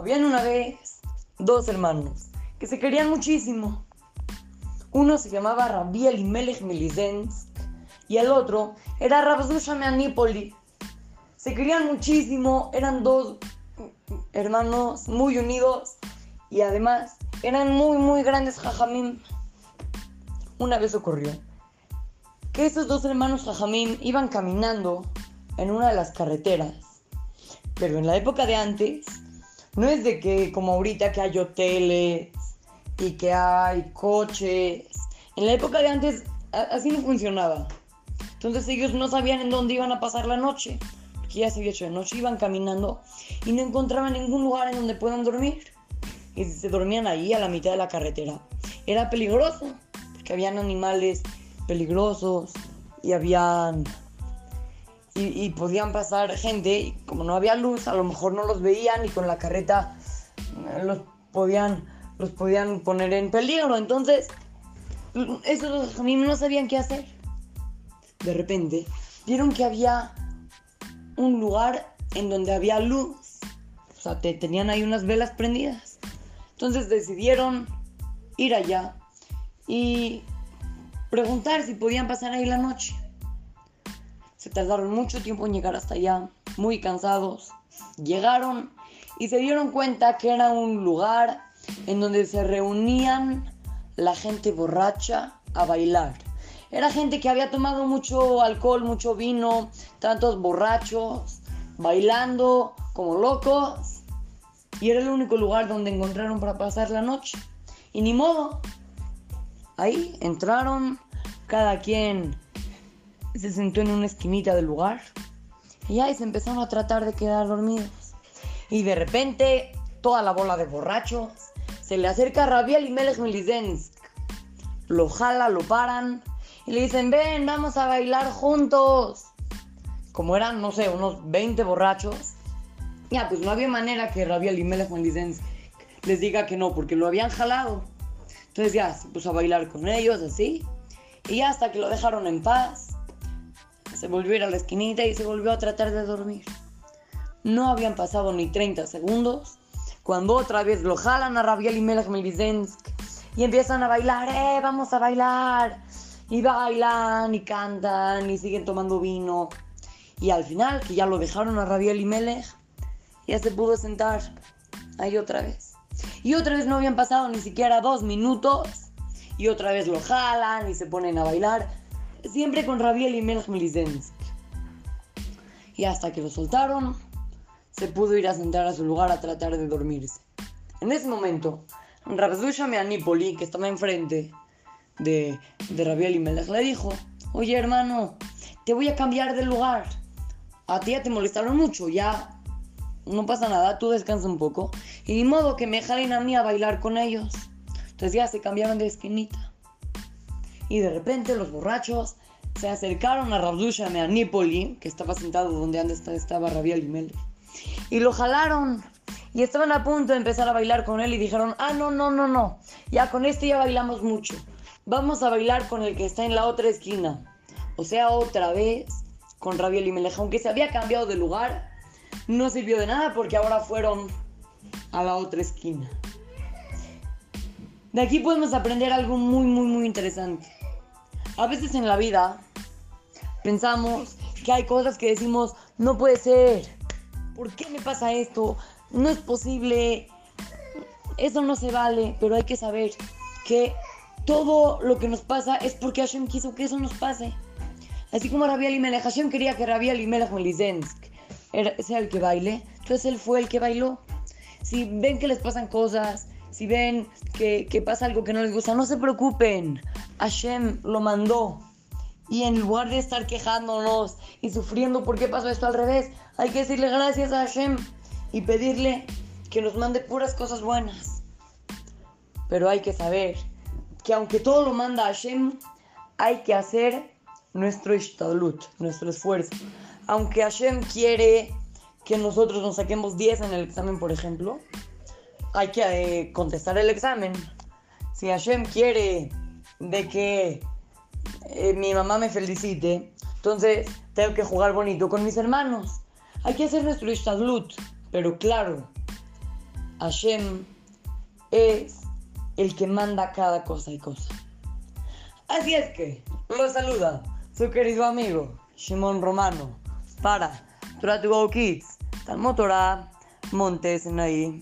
Habían una vez dos hermanos que se querían muchísimo. Uno se llamaba Rabbi Elimelech Milizensk y el otro era Rabzusha Meanipoli. Se querían muchísimo, eran dos hermanos muy unidos y además eran muy muy grandes jajamim. Una vez ocurrió que esos dos hermanos jajamim iban caminando en una de las carreteras. Pero en la época de antes, no es de que como ahorita que hay hoteles y que hay coches. En la época de antes así no funcionaba. Entonces ellos no sabían en dónde iban a pasar la noche. Porque ya se había hecho de noche, iban caminando y no encontraban ningún lugar en donde puedan dormir. Y se dormían ahí a la mitad de la carretera. Era peligroso, porque habían animales peligrosos y habían y, podían pasar gente y como no había luz a lo mejor no los veían y con la carreta eh, los podían los podían poner en peligro. Entonces esos mí no sabían qué hacer. De repente vieron que había un lugar en donde había luz. O sea tenían ahí unas velas prendidas. Entonces decidieron ir allá y preguntar si podían pasar ahí la noche se tardaron mucho tiempo en llegar hasta allá, muy cansados. Llegaron y se dieron cuenta que era un lugar en donde se reunían la gente borracha a bailar. Era gente que había tomado mucho alcohol, mucho vino, tantos borrachos, bailando como locos. Y era el único lugar donde encontraron para pasar la noche. Y ni modo. Ahí entraron, cada quien se sentó en una esquinita del lugar y ahí se empezaron a tratar de quedar dormidos. Y de repente, toda la bola de borrachos se le acerca a Rabiel y Melech Milizensk. Lo jala, lo paran y le dicen, ven, vamos a bailar juntos. Como eran, no sé, unos 20 borrachos. Ya, pues no había manera que Rabiel y Melech Milizensk les diga que no, porque lo habían jalado. Entonces ya se puso a bailar con ellos, así. Y hasta que lo dejaron en paz se volvió a ir a la esquinita y se volvió a tratar de dormir. No habían pasado ni 30 segundos cuando otra vez lo jalan a Rabiel y Melech Milizensk y empiezan a bailar, ¡eh, vamos a bailar! Y bailan y cantan y siguen tomando vino. Y al final, que ya lo dejaron a Rabiel y Melech, ya se pudo sentar ahí otra vez. Y otra vez no habían pasado ni siquiera dos minutos. Y otra vez lo jalan y se ponen a bailar siempre con Rabiel y Melch Milizensk. Y hasta que lo soltaron, se pudo ir a sentar a su lugar a tratar de dormirse. En ese momento, Rabdusha Meanipoli, que estaba enfrente de, de Rabiel y Melech, le dijo, oye hermano, te voy a cambiar de lugar. A ti ya te molestaron mucho, ya no pasa nada, tú descansa un poco. Y ni modo que me jalen a mí a bailar con ellos. Entonces ya se cambiaron de esquinita y de repente los borrachos se acercaron a Rabdusha Meanipoli, que estaba sentado donde antes estaba Rabiel Limel, y lo jalaron. Y estaban a punto de empezar a bailar con él y dijeron, ah, no, no, no, no, ya con este ya bailamos mucho. Vamos a bailar con el que está en la otra esquina. O sea, otra vez con Rabiel y Aunque se había cambiado de lugar, no sirvió de nada porque ahora fueron a la otra esquina. De aquí podemos aprender algo muy, muy, muy interesante. A veces en la vida pensamos que hay cosas que decimos, no puede ser, ¿por qué me pasa esto? No es posible, eso no se vale, pero hay que saber que todo lo que nos pasa es porque Hashem quiso que eso nos pase. Así como Rabbi Elimelech, Hashem quería que Rabbi Elimelech Melizensk sea el que baile, entonces él fue el que bailó. Si ven que les pasan cosas, si ven que, que, pasa algo que no les gusta, no se preocupen. Hashem lo mandó. Y en lugar de estar quejándonos y sufriendo por qué pasó esto al revés, hay que decirle gracias a Hashem y pedirle que nos mande puras cosas buenas. Pero hay que saber que aunque todo lo manda Hashem, hay que hacer nuestro ishtadlut, nuestro esfuerzo. Aunque Hashem quiere que nosotros nos saquemos 10 en el examen, por ejemplo, hay que eh, contestar el examen. Si Hashem quiere de que eh, mi mamá me felicite, entonces tengo que jugar bonito con mis hermanos. Hay que hacer nuestro ishtadlut, pero claro, Hashem es el que manda cada cosa y cosa. Así es que lo saluda su querido amigo Shimon Romano para Torah to Go Kids, Talmud Torah, Montes ahí.